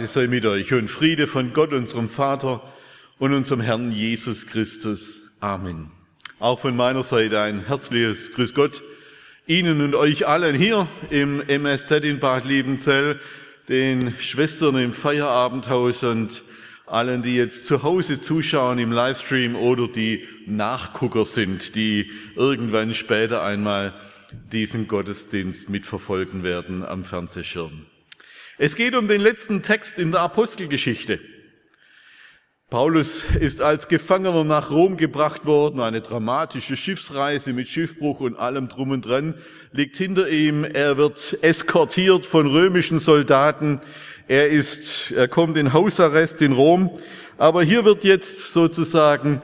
Gnade sei mit euch und Friede von Gott, unserem Vater und unserem Herrn Jesus Christus. Amen. Auch von meiner Seite ein herzliches Grüß Gott Ihnen und euch allen hier im MSZ in Bad Liebenzell, den Schwestern im Feierabendhaus und allen, die jetzt zu Hause zuschauen im Livestream oder die Nachgucker sind, die irgendwann später einmal diesen Gottesdienst mitverfolgen werden am Fernsehschirm. Es geht um den letzten Text in der Apostelgeschichte. Paulus ist als Gefangener nach Rom gebracht worden. Eine dramatische Schiffsreise mit Schiffbruch und allem drum und dran liegt hinter ihm. Er wird eskortiert von römischen Soldaten. Er ist, er kommt in Hausarrest in Rom. Aber hier wird jetzt sozusagen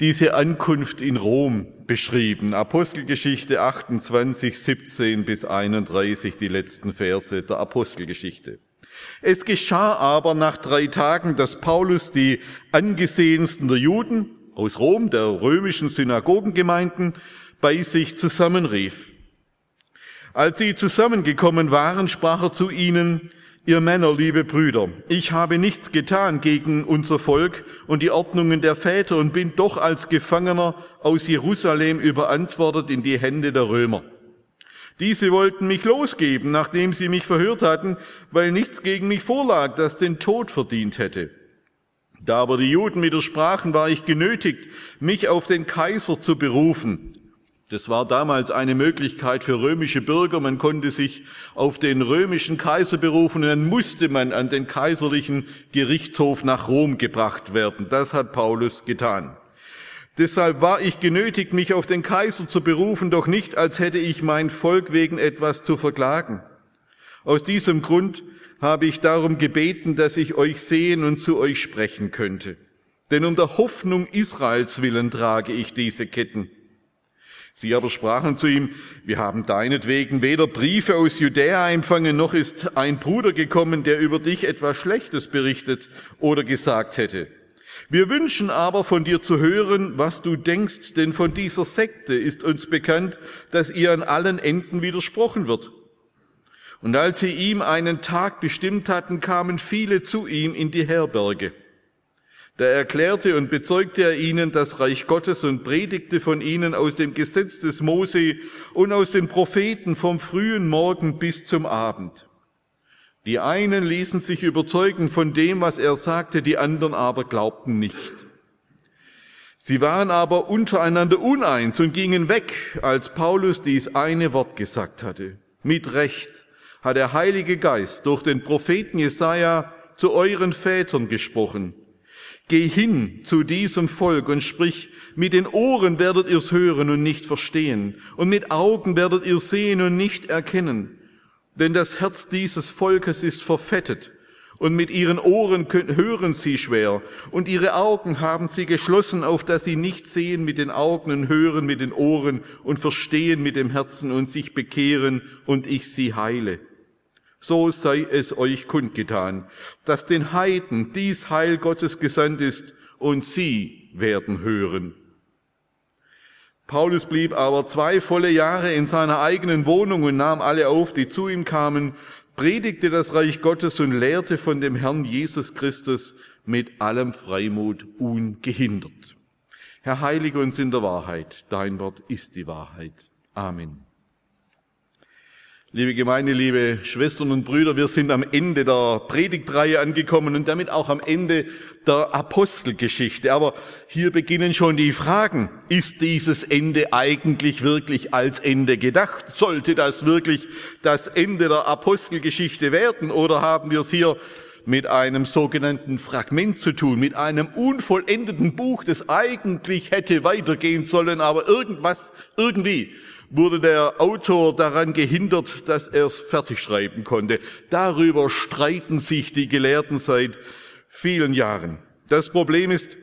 diese Ankunft in Rom beschrieben. Apostelgeschichte 28, 17 bis 31, die letzten Verse der Apostelgeschichte. Es geschah aber nach drei Tagen, dass Paulus die angesehensten der Juden aus Rom, der römischen Synagogengemeinden, bei sich zusammenrief. Als sie zusammengekommen waren, sprach er zu ihnen, Ihr Männer, liebe Brüder, ich habe nichts getan gegen unser Volk und die Ordnungen der Väter und bin doch als Gefangener aus Jerusalem überantwortet in die Hände der Römer. Diese wollten mich losgeben, nachdem sie mich verhört hatten, weil nichts gegen mich vorlag, das den Tod verdient hätte. Da aber die Juden widersprachen, war ich genötigt, mich auf den Kaiser zu berufen. Das war damals eine Möglichkeit für römische Bürger. Man konnte sich auf den römischen Kaiser berufen und dann musste man an den kaiserlichen Gerichtshof nach Rom gebracht werden. Das hat Paulus getan. Deshalb war ich genötigt, mich auf den Kaiser zu berufen, doch nicht, als hätte ich mein Volk wegen etwas zu verklagen. Aus diesem Grund habe ich darum gebeten, dass ich euch sehen und zu euch sprechen könnte. Denn um der Hoffnung Israels willen trage ich diese Ketten. Sie aber sprachen zu ihm, wir haben deinetwegen weder Briefe aus Judäa empfangen, noch ist ein Bruder gekommen, der über dich etwas Schlechtes berichtet oder gesagt hätte. Wir wünschen aber von dir zu hören, was du denkst, denn von dieser Sekte ist uns bekannt, dass ihr an allen Enden widersprochen wird. Und als sie ihm einen Tag bestimmt hatten, kamen viele zu ihm in die Herberge. Da erklärte und bezeugte er ihnen das Reich Gottes und predigte von ihnen aus dem Gesetz des Mose und aus den Propheten vom frühen Morgen bis zum Abend. Die einen ließen sich überzeugen von dem, was er sagte, die anderen aber glaubten nicht. Sie waren aber untereinander uneins und gingen weg, als Paulus dies eine Wort gesagt hatte. Mit Recht hat der Heilige Geist durch den Propheten Jesaja zu euren Vätern gesprochen. Geh hin zu diesem Volk und sprich, mit den Ohren werdet ihr's hören und nicht verstehen, und mit Augen werdet ihr sehen und nicht erkennen. Denn das Herz dieses Volkes ist verfettet, und mit ihren Ohren hören sie schwer, und ihre Augen haben sie geschlossen, auf dass sie nicht sehen mit den Augen und hören mit den Ohren und verstehen mit dem Herzen und sich bekehren und ich sie heile so sei es euch kundgetan, dass den Heiden dies Heil Gottes gesandt ist und sie werden hören. Paulus blieb aber zwei volle Jahre in seiner eigenen Wohnung und nahm alle auf, die zu ihm kamen, predigte das Reich Gottes und lehrte von dem Herrn Jesus Christus mit allem Freimut ungehindert. Herr, heilige uns in der Wahrheit. Dein Wort ist die Wahrheit. Amen. Liebe Gemeinde, liebe Schwestern und Brüder, wir sind am Ende der Predigtreihe angekommen und damit auch am Ende der Apostelgeschichte. Aber hier beginnen schon die Fragen. Ist dieses Ende eigentlich wirklich als Ende gedacht? Sollte das wirklich das Ende der Apostelgeschichte werden? Oder haben wir es hier mit einem sogenannten Fragment zu tun, mit einem unvollendeten Buch, das eigentlich hätte weitergehen sollen, aber irgendwas, irgendwie wurde der Autor daran gehindert, dass er es fertig schreiben konnte. Darüber streiten sich die Gelehrten seit vielen Jahren. Das Problem ist,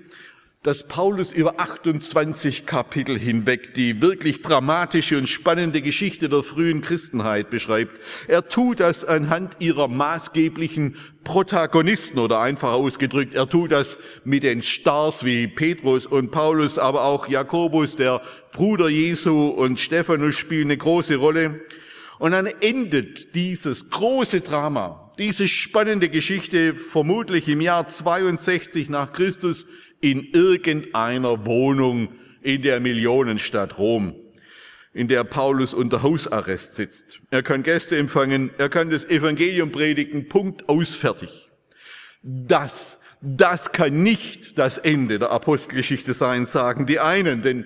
dass Paulus über 28 Kapitel hinweg die wirklich dramatische und spannende Geschichte der frühen Christenheit beschreibt. Er tut das anhand ihrer maßgeblichen Protagonisten oder einfach ausgedrückt, er tut das mit den Stars wie Petrus und Paulus, aber auch Jakobus, der Bruder Jesu und Stephanus spielen eine große Rolle. Und dann endet dieses große Drama, diese spannende Geschichte vermutlich im Jahr 62 nach Christus in irgendeiner Wohnung in der Millionenstadt Rom, in der Paulus unter Hausarrest sitzt. Er kann Gäste empfangen, er kann das Evangelium predigen, Punkt aus, fertig. Das, das kann nicht das Ende der Apostelgeschichte sein, sagen die einen, denn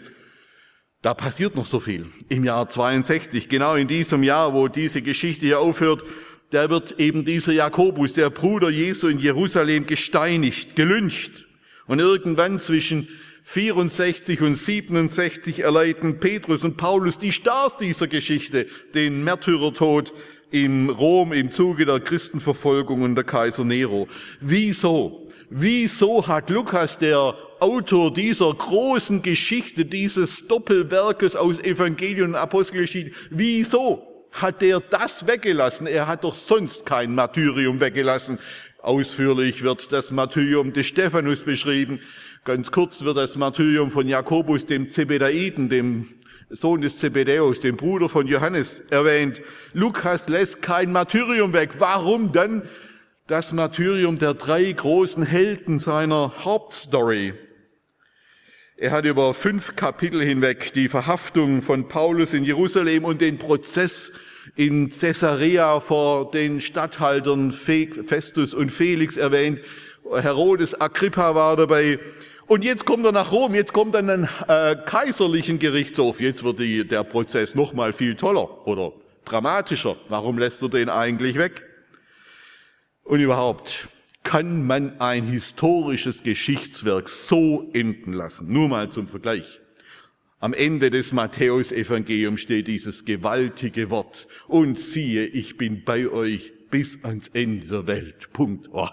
da passiert noch so viel. Im Jahr 62, genau in diesem Jahr, wo diese Geschichte hier aufhört, da wird eben dieser Jakobus, der Bruder Jesu in Jerusalem, gesteinigt, gelünscht. Und irgendwann zwischen 64 und 67 erleiden Petrus und Paulus die Stars dieser Geschichte den Märtyrertod in Rom im Zuge der Christenverfolgung und der Kaiser Nero. Wieso? Wieso hat Lukas, der Autor dieser großen Geschichte, dieses Doppelwerkes aus Evangelium und Apostelgeschichte, wieso hat er das weggelassen? Er hat doch sonst kein Martyrium weggelassen. Ausführlich wird das Martyrium des Stephanus beschrieben. Ganz kurz wird das Martyrium von Jakobus, dem Zebedaiden, dem Sohn des Zebedäus, dem Bruder von Johannes, erwähnt. Lukas lässt kein Martyrium weg. Warum dann das Martyrium der drei großen Helden seiner Hauptstory? Er hat über fünf Kapitel hinweg die Verhaftung von Paulus in Jerusalem und den Prozess in Caesarea vor den Statthaltern Festus und Felix erwähnt. Herodes Agrippa war dabei. Und jetzt kommt er nach Rom, jetzt kommt er an den äh, kaiserlichen Gerichtshof. Jetzt wird die, der Prozess noch mal viel toller oder dramatischer. Warum lässt er den eigentlich weg? Und überhaupt, kann man ein historisches Geschichtswerk so enden lassen? Nur mal zum Vergleich. Am Ende des Matthäusevangeliums steht dieses gewaltige Wort. Und siehe, ich bin bei euch bis ans Ende der Welt. Punkt. Oh,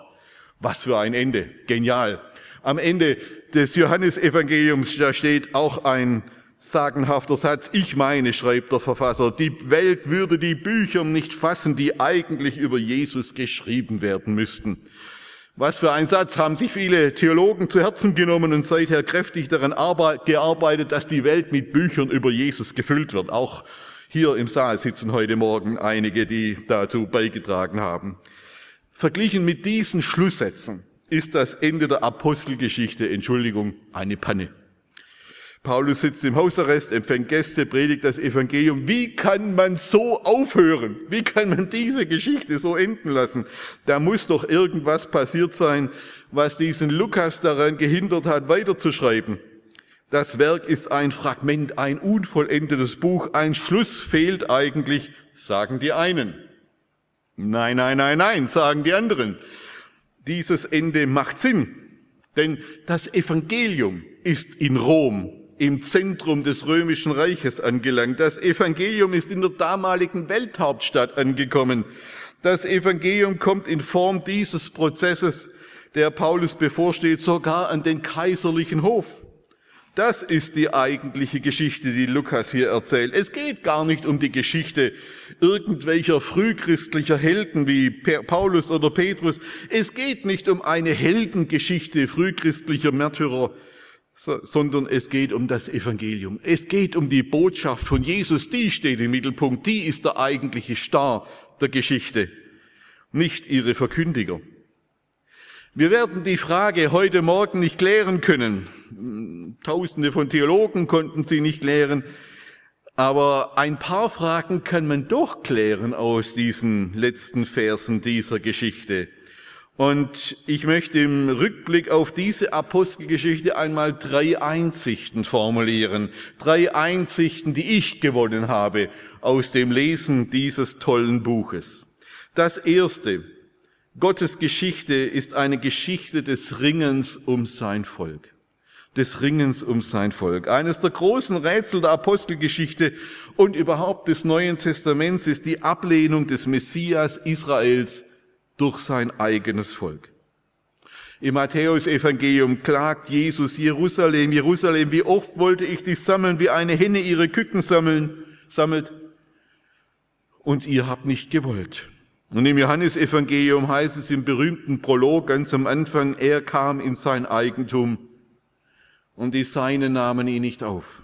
was für ein Ende. Genial. Am Ende des Johannesevangeliums, da steht auch ein sagenhafter Satz. Ich meine, schreibt der Verfasser, die Welt würde die Bücher nicht fassen, die eigentlich über Jesus geschrieben werden müssten. Was für ein Satz haben sich viele Theologen zu Herzen genommen und seither kräftig daran gearbeitet, dass die Welt mit Büchern über Jesus gefüllt wird. Auch hier im Saal sitzen heute Morgen einige, die dazu beigetragen haben. Verglichen mit diesen Schlusssätzen ist das Ende der Apostelgeschichte, Entschuldigung, eine Panne. Paulus sitzt im Hausarrest, empfängt Gäste, predigt das Evangelium. Wie kann man so aufhören? Wie kann man diese Geschichte so enden lassen? Da muss doch irgendwas passiert sein, was diesen Lukas daran gehindert hat, weiterzuschreiben. Das Werk ist ein Fragment, ein unvollendetes Buch, ein Schluss fehlt eigentlich, sagen die einen. Nein, nein, nein, nein, sagen die anderen. Dieses Ende macht Sinn, denn das Evangelium ist in Rom im Zentrum des römischen Reiches angelangt. Das Evangelium ist in der damaligen Welthauptstadt angekommen. Das Evangelium kommt in Form dieses Prozesses, der Paulus bevorsteht, sogar an den kaiserlichen Hof. Das ist die eigentliche Geschichte, die Lukas hier erzählt. Es geht gar nicht um die Geschichte irgendwelcher frühchristlicher Helden wie Paulus oder Petrus. Es geht nicht um eine Heldengeschichte frühchristlicher Märtyrer sondern es geht um das Evangelium. Es geht um die Botschaft von Jesus, die steht im Mittelpunkt, die ist der eigentliche Star der Geschichte, nicht ihre Verkündiger. Wir werden die Frage heute Morgen nicht klären können. Tausende von Theologen konnten sie nicht klären. Aber ein paar Fragen kann man doch klären aus diesen letzten Versen dieser Geschichte. Und ich möchte im Rückblick auf diese Apostelgeschichte einmal drei Einsichten formulieren. Drei Einsichten, die ich gewonnen habe aus dem Lesen dieses tollen Buches. Das erste, Gottes Geschichte ist eine Geschichte des Ringens um sein Volk. des Ringens um sein Volk. Eines der großen Rätsel der Apostelgeschichte und überhaupt des Neuen Testaments ist die Ablehnung des Messias Israels durch sein eigenes Volk. Im Matthäusevangelium klagt Jesus, Jerusalem, Jerusalem, wie oft wollte ich dich sammeln, wie eine Henne ihre Küken sammeln, sammelt, und ihr habt nicht gewollt. Und im Johannesevangelium heißt es im berühmten Prolog ganz am Anfang, er kam in sein Eigentum und die Seinen nahmen ihn nicht auf.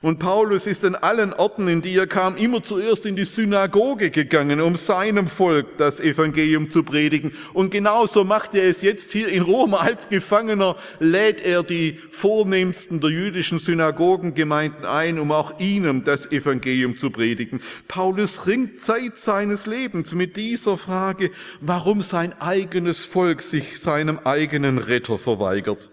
Und Paulus ist an allen Orten, in die er kam, immer zuerst in die Synagoge gegangen, um seinem Volk das Evangelium zu predigen. Und genauso macht er es jetzt hier in Rom als Gefangener, lädt er die vornehmsten der jüdischen Synagogengemeinden ein, um auch ihnen das Evangelium zu predigen. Paulus ringt Zeit seines Lebens mit dieser Frage, warum sein eigenes Volk sich seinem eigenen Retter verweigert.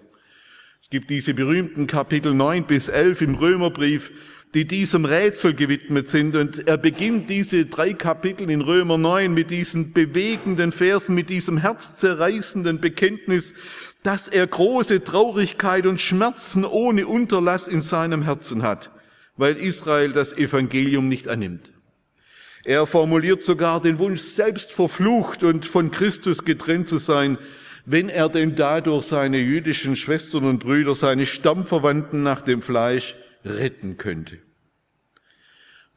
Es gibt diese berühmten Kapitel 9 bis 11 im Römerbrief, die diesem Rätsel gewidmet sind. Und er beginnt diese drei Kapitel in Römer 9 mit diesen bewegenden Versen, mit diesem herzzerreißenden Bekenntnis, dass er große Traurigkeit und Schmerzen ohne Unterlass in seinem Herzen hat, weil Israel das Evangelium nicht annimmt. Er formuliert sogar den Wunsch, selbst verflucht und von Christus getrennt zu sein, wenn er denn dadurch seine jüdischen Schwestern und Brüder, seine Stammverwandten nach dem Fleisch retten könnte.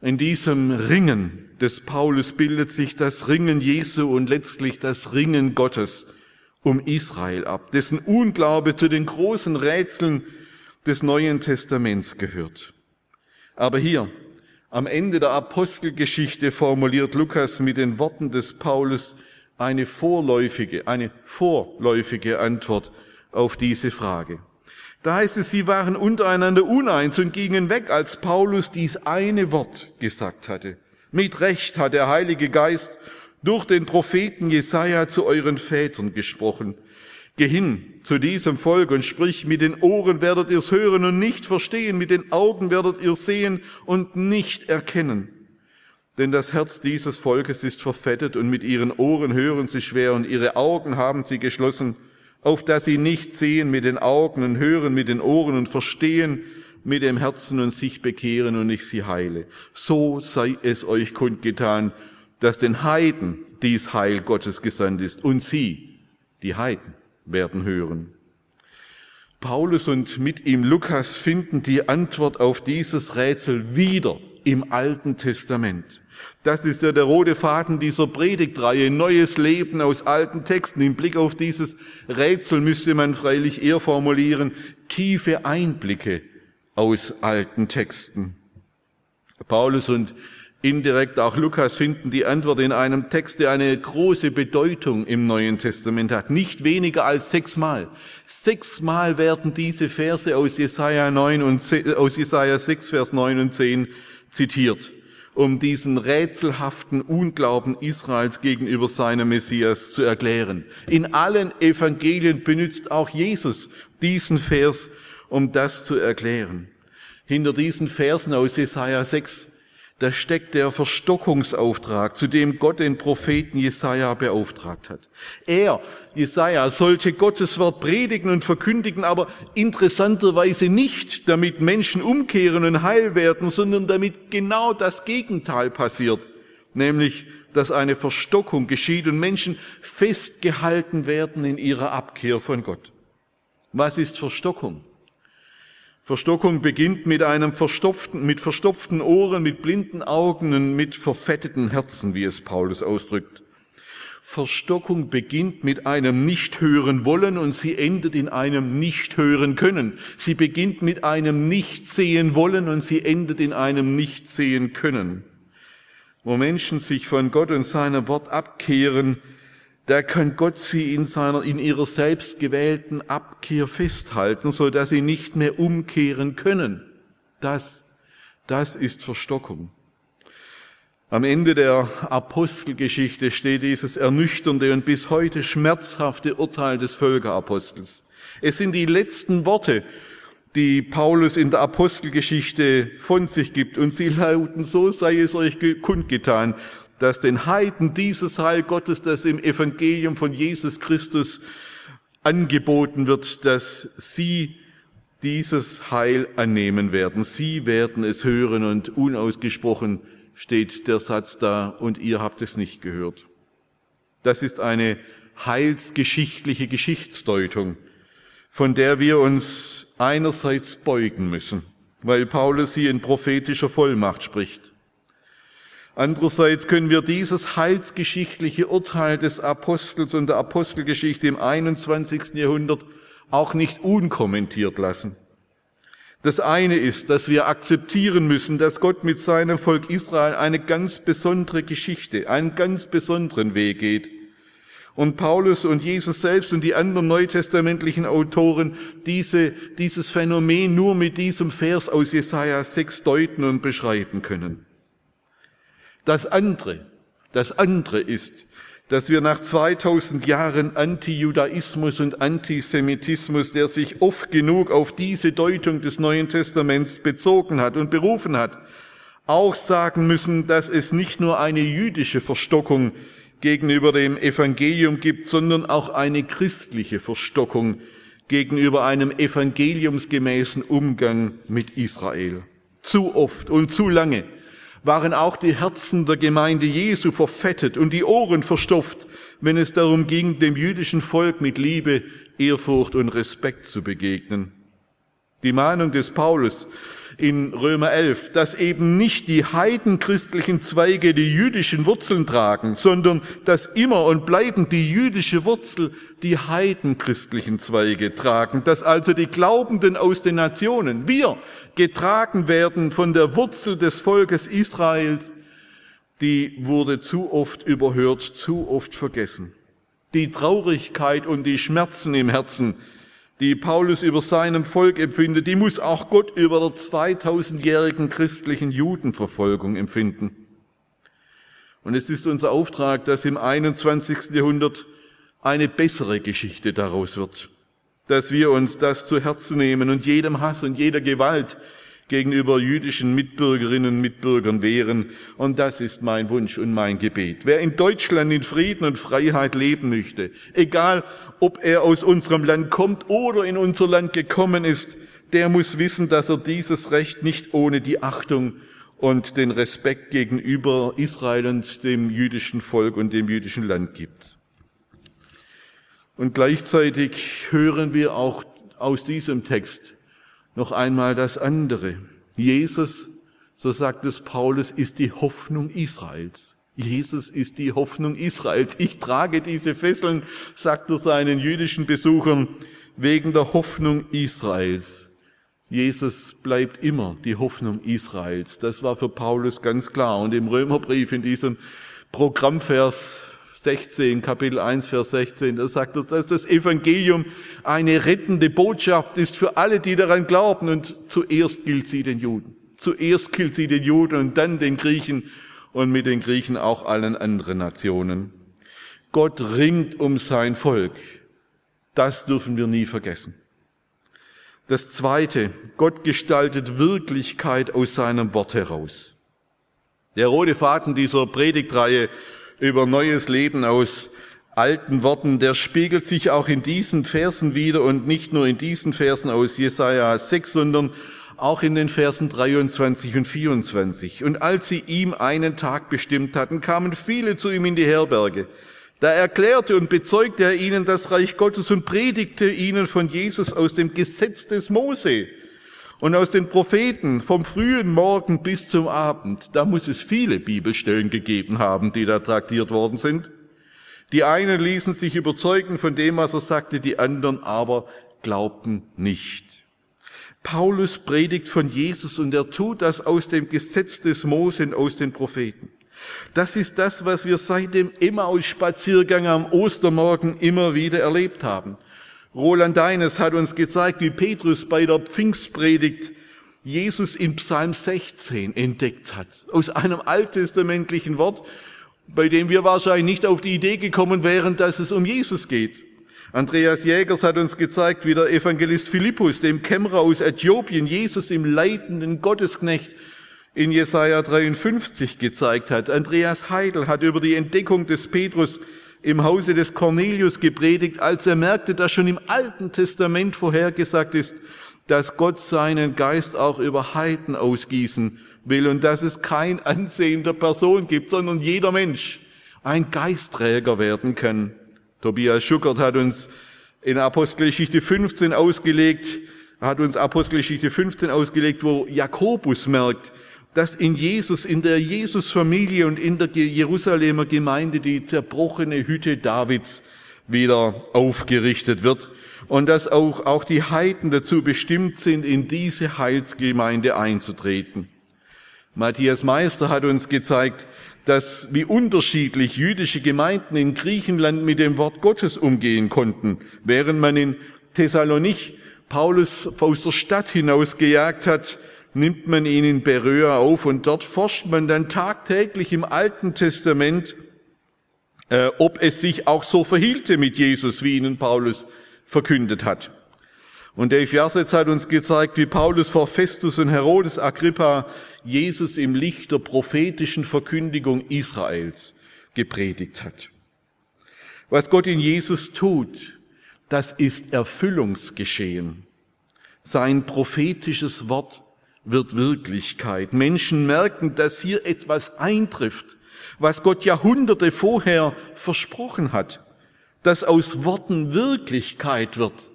In diesem Ringen des Paulus bildet sich das Ringen Jesu und letztlich das Ringen Gottes um Israel ab, dessen Unglaube zu den großen Rätseln des Neuen Testaments gehört. Aber hier, am Ende der Apostelgeschichte formuliert Lukas mit den Worten des Paulus eine vorläufige, eine vorläufige Antwort auf diese Frage. Da heißt es, sie waren untereinander uneins und gingen weg, als Paulus dies eine Wort gesagt hatte. Mit Recht hat der Heilige Geist durch den Propheten Jesaja zu euren Vätern gesprochen. Geh hin zu diesem Volk und sprich, mit den Ohren werdet ihr's hören und nicht verstehen, mit den Augen werdet ihr sehen und nicht erkennen. Denn das Herz dieses Volkes ist verfettet und mit ihren Ohren hören sie schwer und ihre Augen haben sie geschlossen, auf dass sie nicht sehen mit den Augen und hören mit den Ohren und verstehen mit dem Herzen und sich bekehren und ich sie heile. So sei es euch kundgetan, dass den Heiden dies Heil Gottes gesandt ist und sie, die Heiden, werden hören. Paulus und mit ihm Lukas finden die Antwort auf dieses Rätsel wieder im Alten Testament. Das ist ja der rote Faden dieser Predigtreihe, neues Leben aus alten Texten. Im Blick auf dieses Rätsel müsste man freilich eher formulieren, tiefe Einblicke aus alten Texten. Paulus und indirekt auch Lukas finden die Antwort in einem Text, der eine große Bedeutung im Neuen Testament hat. Nicht weniger als sechsmal. Sechsmal werden diese Verse aus Jesaja 9 und aus Jesaja 6, Vers 9 und 10 zitiert um diesen rätselhaften Unglauben Israels gegenüber seinem Messias zu erklären. In allen Evangelien benutzt auch Jesus diesen Vers, um das zu erklären. Hinter diesen Versen aus Jesaja 6 da steckt der Verstockungsauftrag, zu dem Gott den Propheten Jesaja beauftragt hat. Er, Jesaja, sollte Gottes Wort predigen und verkündigen, aber interessanterweise nicht, damit Menschen umkehren und heil werden, sondern damit genau das Gegenteil passiert, nämlich, dass eine Verstockung geschieht und Menschen festgehalten werden in ihrer Abkehr von Gott. Was ist Verstockung? Verstockung beginnt mit einem verstopften, mit verstopften Ohren, mit blinden Augen und mit verfetteten Herzen, wie es Paulus ausdrückt. Verstockung beginnt mit einem nicht hören wollen und sie endet in einem nicht hören können. Sie beginnt mit einem nicht sehen wollen und sie endet in einem nicht sehen können. Wo Menschen sich von Gott und seinem Wort abkehren, da kann Gott sie in seiner, in ihrer selbstgewählten Abkehr festhalten, so dass sie nicht mehr umkehren können. Das, das ist Verstockung. Am Ende der Apostelgeschichte steht dieses ernüchternde und bis heute schmerzhafte Urteil des Völkerapostels. Es sind die letzten Worte, die Paulus in der Apostelgeschichte von sich gibt, und sie lauten, so sei es euch kundgetan, dass den Heiden dieses Heil Gottes, das im Evangelium von Jesus Christus angeboten wird, dass sie dieses Heil annehmen werden. Sie werden es hören und unausgesprochen steht der Satz da und ihr habt es nicht gehört. Das ist eine heilsgeschichtliche Geschichtsdeutung, von der wir uns einerseits beugen müssen, weil Paulus hier in prophetischer Vollmacht spricht. Andererseits können wir dieses heilsgeschichtliche Urteil des Apostels und der Apostelgeschichte im 21. Jahrhundert auch nicht unkommentiert lassen. Das eine ist, dass wir akzeptieren müssen, dass Gott mit seinem Volk Israel eine ganz besondere Geschichte, einen ganz besonderen Weg geht. Und Paulus und Jesus selbst und die anderen neutestamentlichen Autoren diese, dieses Phänomen nur mit diesem Vers aus Jesaja 6 deuten und beschreiben können. Das andere, das andere ist, dass wir nach 2000 Jahren Antijudaismus und Antisemitismus, der sich oft genug auf diese Deutung des Neuen Testaments bezogen hat und berufen hat, auch sagen müssen, dass es nicht nur eine jüdische Verstockung gegenüber dem Evangelium gibt, sondern auch eine christliche Verstockung gegenüber einem evangeliumsgemäßen Umgang mit Israel. Zu oft und zu lange waren auch die Herzen der Gemeinde Jesu verfettet und die Ohren verstopft, wenn es darum ging, dem jüdischen Volk mit Liebe, Ehrfurcht und Respekt zu begegnen. Die Mahnung des Paulus in Römer 11, dass eben nicht die heidenchristlichen Zweige die jüdischen Wurzeln tragen, sondern dass immer und bleibend die jüdische Wurzel die heidenchristlichen Zweige tragen, dass also die Glaubenden aus den Nationen, wir, getragen werden von der Wurzel des Volkes Israels, die wurde zu oft überhört, zu oft vergessen. Die Traurigkeit und die Schmerzen im Herzen, die Paulus über seinem Volk empfindet, die muss auch Gott über der 2000-jährigen christlichen Judenverfolgung empfinden. Und es ist unser Auftrag, dass im 21. Jahrhundert eine bessere Geschichte daraus wird, dass wir uns das zu Herzen nehmen und jedem Hass und jeder Gewalt gegenüber jüdischen Mitbürgerinnen und Mitbürgern wehren. Und das ist mein Wunsch und mein Gebet. Wer in Deutschland in Frieden und Freiheit leben möchte, egal ob er aus unserem Land kommt oder in unser Land gekommen ist, der muss wissen, dass er dieses Recht nicht ohne die Achtung und den Respekt gegenüber Israel und dem jüdischen Volk und dem jüdischen Land gibt. Und gleichzeitig hören wir auch aus diesem Text, noch einmal das andere. Jesus, so sagt es Paulus, ist die Hoffnung Israels. Jesus ist die Hoffnung Israels. Ich trage diese Fesseln, sagt er seinen jüdischen Besuchern, wegen der Hoffnung Israels. Jesus bleibt immer die Hoffnung Israels. Das war für Paulus ganz klar. Und im Römerbrief in diesem Programmvers 16, Kapitel 1, Vers 16, da sagt er, dass das Evangelium eine rettende Botschaft ist für alle, die daran glauben. Und zuerst gilt sie den Juden. Zuerst gilt sie den Juden und dann den Griechen und mit den Griechen auch allen anderen Nationen. Gott ringt um sein Volk. Das dürfen wir nie vergessen. Das zweite, Gott gestaltet Wirklichkeit aus seinem Wort heraus. Der rote Faden dieser Predigtreihe über neues Leben aus alten Worten, der spiegelt sich auch in diesen Versen wieder und nicht nur in diesen Versen aus Jesaja 6, sondern auch in den Versen 23 und 24. Und als sie ihm einen Tag bestimmt hatten, kamen viele zu ihm in die Herberge. Da erklärte und bezeugte er ihnen das Reich Gottes und predigte ihnen von Jesus aus dem Gesetz des Mose und aus den Propheten vom frühen Morgen bis zum Abend, da muss es viele Bibelstellen gegeben haben, die da traktiert worden sind. Die einen ließen sich überzeugen von dem, was er sagte, die anderen aber glaubten nicht. Paulus predigt von Jesus und er tut das aus dem Gesetz des Mose und aus den Propheten. Das ist das, was wir seit dem Emmaus-Spaziergang am Ostermorgen immer wieder erlebt haben. Roland Deines hat uns gezeigt, wie Petrus bei der Pfingstpredigt Jesus in Psalm 16 entdeckt hat. Aus einem alttestamentlichen Wort, bei dem wir wahrscheinlich nicht auf die Idee gekommen wären, dass es um Jesus geht. Andreas Jägers hat uns gezeigt, wie der Evangelist Philippus, dem Kämmerer aus Äthiopien, Jesus im leitenden Gottesknecht in Jesaja 53 gezeigt hat. Andreas Heidel hat über die Entdeckung des Petrus im Hause des Cornelius gepredigt, als er merkte, dass schon im Alten Testament vorhergesagt ist, dass Gott seinen Geist auch über Heiden ausgießen will und dass es kein Ansehen der Person gibt, sondern jeder Mensch ein Geistträger werden kann. Tobias Schuckert hat uns in Apostelgeschichte 15 ausgelegt, hat uns Apostelgeschichte 15 ausgelegt, wo Jakobus merkt, dass in Jesus, in der Jesusfamilie und in der Jerusalemer Gemeinde die zerbrochene Hütte Davids wieder aufgerichtet wird und dass auch, auch die Heiden dazu bestimmt sind, in diese Heilsgemeinde einzutreten. Matthias Meister hat uns gezeigt, dass wie unterschiedlich jüdische Gemeinden in Griechenland mit dem Wort Gottes umgehen konnten, während man in Thessalonich Paulus aus der Stadt hinausgejagt hat, nimmt man ihn in Beröa auf und dort forscht man dann tagtäglich im Alten Testament, äh, ob es sich auch so verhielte mit Jesus, wie ihnen Paulus verkündet hat. Und Dave Jassetz hat uns gezeigt, wie Paulus vor Festus und Herodes Agrippa Jesus im Licht der prophetischen Verkündigung Israels gepredigt hat. Was Gott in Jesus tut, das ist Erfüllungsgeschehen. Sein prophetisches Wort wird Wirklichkeit. Menschen merken, dass hier etwas eintrifft, was Gott Jahrhunderte vorher versprochen hat, dass aus Worten Wirklichkeit wird,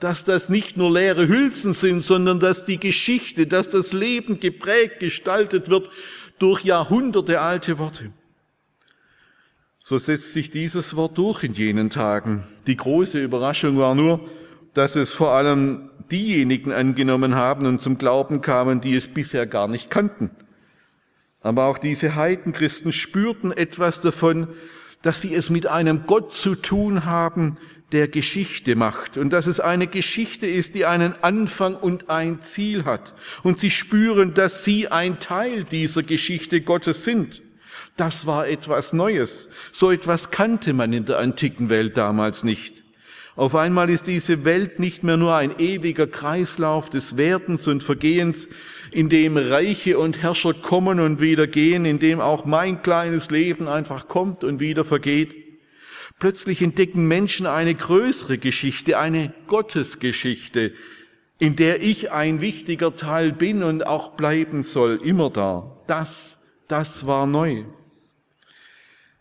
dass das nicht nur leere Hülsen sind, sondern dass die Geschichte, dass das Leben geprägt, gestaltet wird durch Jahrhunderte alte Worte. So setzt sich dieses Wort durch in jenen Tagen. Die große Überraschung war nur, dass es vor allem diejenigen angenommen haben und zum Glauben kamen, die es bisher gar nicht kannten. Aber auch diese Heidenchristen spürten etwas davon, dass sie es mit einem Gott zu tun haben, der Geschichte macht und dass es eine Geschichte ist, die einen Anfang und ein Ziel hat. Und sie spüren, dass sie ein Teil dieser Geschichte Gottes sind. Das war etwas Neues. So etwas kannte man in der antiken Welt damals nicht. Auf einmal ist diese Welt nicht mehr nur ein ewiger Kreislauf des Werdens und Vergehens, in dem Reiche und Herrscher kommen und wieder gehen, in dem auch mein kleines Leben einfach kommt und wieder vergeht. Plötzlich entdecken Menschen eine größere Geschichte, eine Gottesgeschichte, in der ich ein wichtiger Teil bin und auch bleiben soll, immer da. Das, das war neu.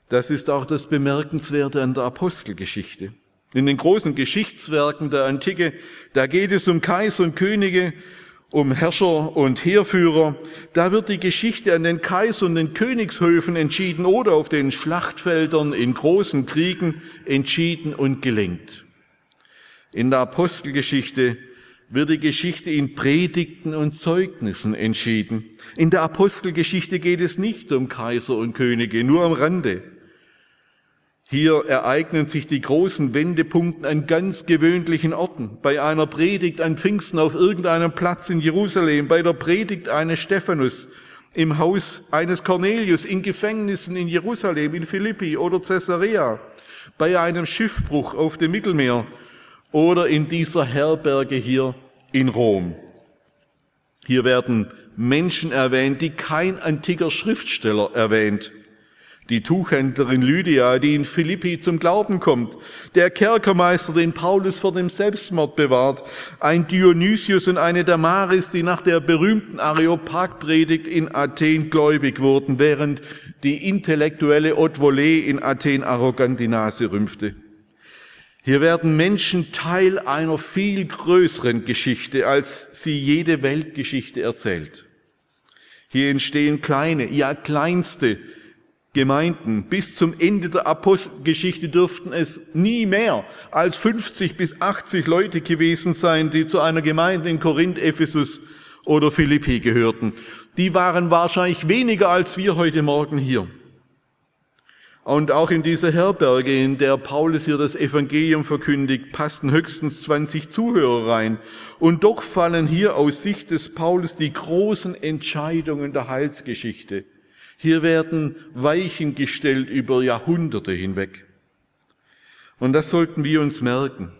Das ist auch das Bemerkenswerte an der Apostelgeschichte. In den großen Geschichtswerken der Antike, da geht es um Kaiser und Könige, um Herrscher und Heerführer. Da wird die Geschichte an den Kaiser und den Königshöfen entschieden oder auf den Schlachtfeldern in großen Kriegen entschieden und gelenkt. In der Apostelgeschichte wird die Geschichte in Predigten und Zeugnissen entschieden. In der Apostelgeschichte geht es nicht um Kaiser und Könige, nur am Rande. Hier ereignen sich die großen Wendepunkte an ganz gewöhnlichen Orten. Bei einer Predigt an Pfingsten auf irgendeinem Platz in Jerusalem, bei der Predigt eines Stephanus, im Haus eines Cornelius, in Gefängnissen in Jerusalem, in Philippi oder Caesarea, bei einem Schiffbruch auf dem Mittelmeer oder in dieser Herberge hier in Rom. Hier werden Menschen erwähnt, die kein antiker Schriftsteller erwähnt die Tuchhändlerin Lydia, die in Philippi zum Glauben kommt, der Kerkermeister, den Paulus vor dem Selbstmord bewahrt, ein Dionysius und eine Damaris, die nach der berühmten Areopagpredigt in Athen gläubig wurden, während die intellektuelle Haute Volée in Athen arrogant die Nase rümpfte. Hier werden Menschen Teil einer viel größeren Geschichte, als sie jede Weltgeschichte erzählt. Hier entstehen kleine, ja kleinste Gemeinden. Bis zum Ende der Apostelgeschichte dürften es nie mehr als 50 bis 80 Leute gewesen sein, die zu einer Gemeinde in Korinth, Ephesus oder Philippi gehörten. Die waren wahrscheinlich weniger als wir heute Morgen hier. Und auch in dieser Herberge, in der Paulus hier das Evangelium verkündigt, passten höchstens 20 Zuhörer rein. Und doch fallen hier aus Sicht des Paulus die großen Entscheidungen der Heilsgeschichte hier werden Weichen gestellt über Jahrhunderte hinweg. Und das sollten wir uns merken.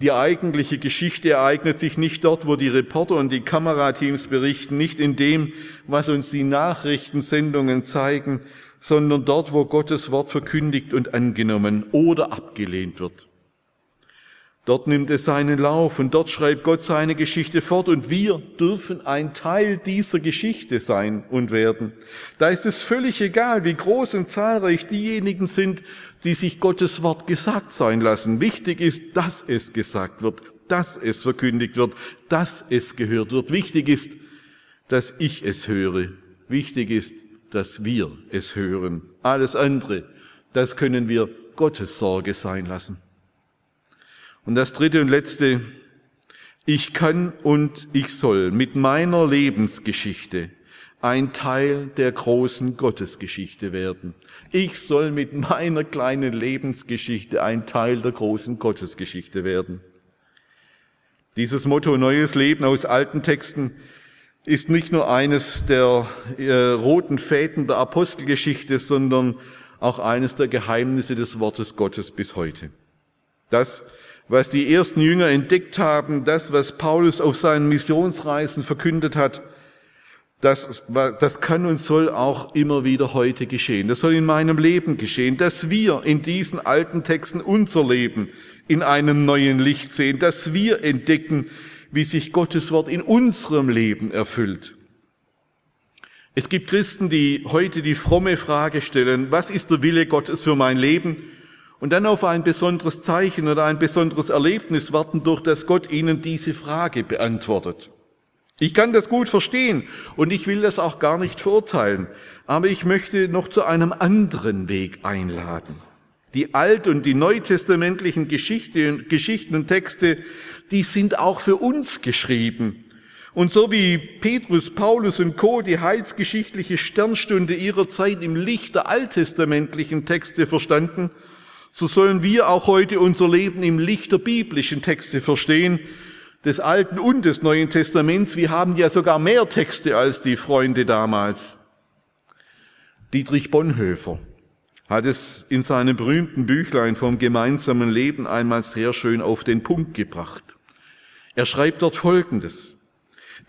Die eigentliche Geschichte ereignet sich nicht dort, wo die Reporter und die Kamerateams berichten, nicht in dem, was uns die Nachrichtensendungen zeigen, sondern dort, wo Gottes Wort verkündigt und angenommen oder abgelehnt wird. Dort nimmt es seinen Lauf und dort schreibt Gott seine Geschichte fort und wir dürfen ein Teil dieser Geschichte sein und werden. Da ist es völlig egal, wie groß und zahlreich diejenigen sind, die sich Gottes Wort gesagt sein lassen. Wichtig ist, dass es gesagt wird, dass es verkündigt wird, dass es gehört wird. Wichtig ist, dass ich es höre. Wichtig ist, dass wir es hören. Alles andere, das können wir Gottes Sorge sein lassen. Und das dritte und letzte, ich kann und ich soll mit meiner Lebensgeschichte ein Teil der großen Gottesgeschichte werden. Ich soll mit meiner kleinen Lebensgeschichte ein Teil der großen Gottesgeschichte werden. Dieses Motto Neues Leben aus alten Texten ist nicht nur eines der äh, roten Fäden der Apostelgeschichte, sondern auch eines der Geheimnisse des Wortes Gottes bis heute. Das was die ersten Jünger entdeckt haben, das, was Paulus auf seinen Missionsreisen verkündet hat, das, das kann und soll auch immer wieder heute geschehen. Das soll in meinem Leben geschehen, dass wir in diesen alten Texten unser Leben in einem neuen Licht sehen, dass wir entdecken, wie sich Gottes Wort in unserem Leben erfüllt. Es gibt Christen, die heute die fromme Frage stellen, was ist der Wille Gottes für mein Leben? Und dann auf ein besonderes Zeichen oder ein besonderes Erlebnis warten, durch das Gott ihnen diese Frage beantwortet. Ich kann das gut verstehen und ich will das auch gar nicht verurteilen, aber ich möchte noch zu einem anderen Weg einladen. Die alt- und die neutestamentlichen Geschichte, Geschichten und Texte, die sind auch für uns geschrieben. Und so wie Petrus, Paulus und Co. die heilsgeschichtliche Sternstunde ihrer Zeit im Licht der alttestamentlichen Texte verstanden, so sollen wir auch heute unser Leben im Licht der biblischen Texte verstehen, des Alten und des Neuen Testaments. Wir haben ja sogar mehr Texte als die Freunde damals. Dietrich Bonhoeffer hat es in seinem berühmten Büchlein vom gemeinsamen Leben einmal sehr schön auf den Punkt gebracht. Er schreibt dort Folgendes.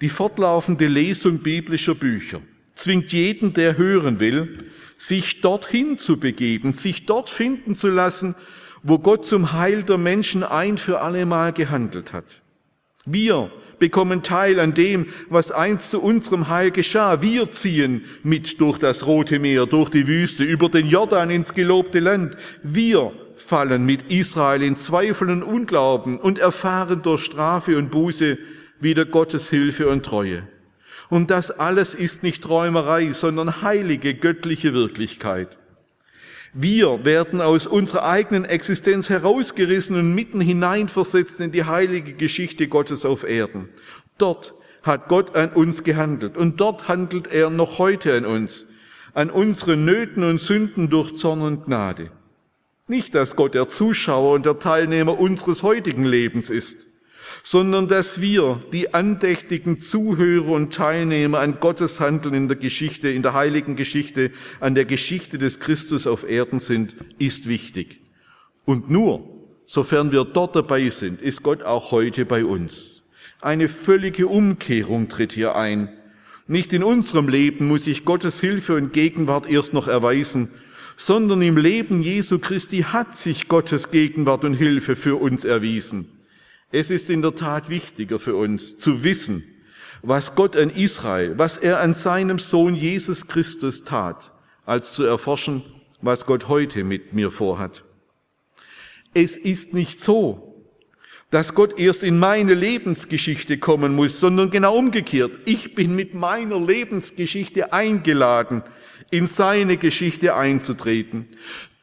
Die fortlaufende Lesung biblischer Bücher zwingt jeden, der hören will, sich dorthin zu begeben, sich dort finden zu lassen, wo Gott zum Heil der Menschen ein für allemal gehandelt hat. Wir bekommen Teil an dem, was einst zu unserem Heil geschah. Wir ziehen mit durch das Rote Meer, durch die Wüste, über den Jordan ins gelobte Land. Wir fallen mit Israel in Zweifel und Unglauben und erfahren durch Strafe und Buße wieder Gottes Hilfe und Treue. Und das alles ist nicht Träumerei, sondern heilige göttliche Wirklichkeit. Wir werden aus unserer eigenen Existenz herausgerissen und mitten hineinversetzt in die heilige Geschichte Gottes auf Erden. Dort hat Gott an uns gehandelt und dort handelt er noch heute an uns, an unseren Nöten und Sünden durch Zorn und Gnade. Nicht, dass Gott der Zuschauer und der Teilnehmer unseres heutigen Lebens ist, sondern dass wir die andächtigen Zuhörer und Teilnehmer an Gottes Handeln in der Geschichte, in der heiligen Geschichte, an der Geschichte des Christus auf Erden sind, ist wichtig. Und nur, sofern wir dort dabei sind, ist Gott auch heute bei uns. Eine völlige Umkehrung tritt hier ein. Nicht in unserem Leben muss sich Gottes Hilfe und Gegenwart erst noch erweisen, sondern im Leben Jesu Christi hat sich Gottes Gegenwart und Hilfe für uns erwiesen. Es ist in der Tat wichtiger für uns zu wissen, was Gott an Israel, was er an seinem Sohn Jesus Christus tat, als zu erforschen, was Gott heute mit mir vorhat. Es ist nicht so, dass Gott erst in meine Lebensgeschichte kommen muss, sondern genau umgekehrt. Ich bin mit meiner Lebensgeschichte eingeladen, in seine Geschichte einzutreten.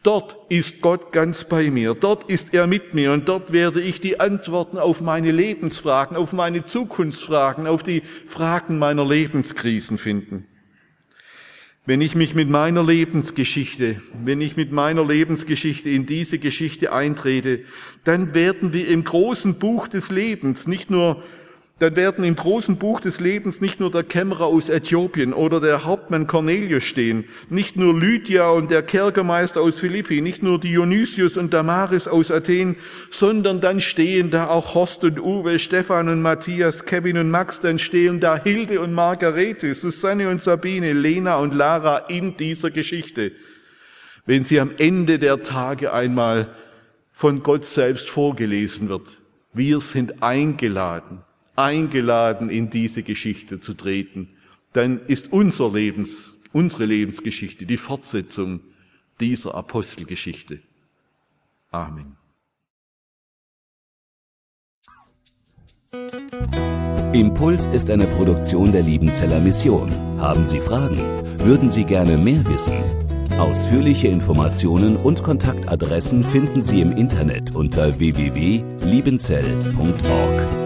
Dort ist Gott ganz bei mir, dort ist er mit mir und dort werde ich die Antworten auf meine Lebensfragen, auf meine Zukunftsfragen, auf die Fragen meiner Lebenskrisen finden. Wenn ich mich mit meiner Lebensgeschichte, wenn ich mit meiner Lebensgeschichte in diese Geschichte eintrete, dann werden wir im großen Buch des Lebens nicht nur dann werden im großen Buch des Lebens nicht nur der Kämmerer aus Äthiopien oder der Hauptmann Cornelius stehen, nicht nur Lydia und der Kerkermeister aus Philippi, nicht nur Dionysius und Damaris aus Athen, sondern dann stehen da auch Horst und Uwe, Stefan und Matthias, Kevin und Max, dann stehen da Hilde und Margarete, Susanne und Sabine, Lena und Lara in dieser Geschichte. Wenn sie am Ende der Tage einmal von Gott selbst vorgelesen wird, Wir sind eingeladen, eingeladen in diese Geschichte zu treten. Dann ist unser Lebens, unsere Lebensgeschichte die Fortsetzung dieser Apostelgeschichte. Amen. Impuls ist eine Produktion der Liebenzeller Mission. Haben Sie Fragen? Würden Sie gerne mehr wissen? Ausführliche Informationen und Kontaktadressen finden Sie im Internet unter www.liebenzell.org.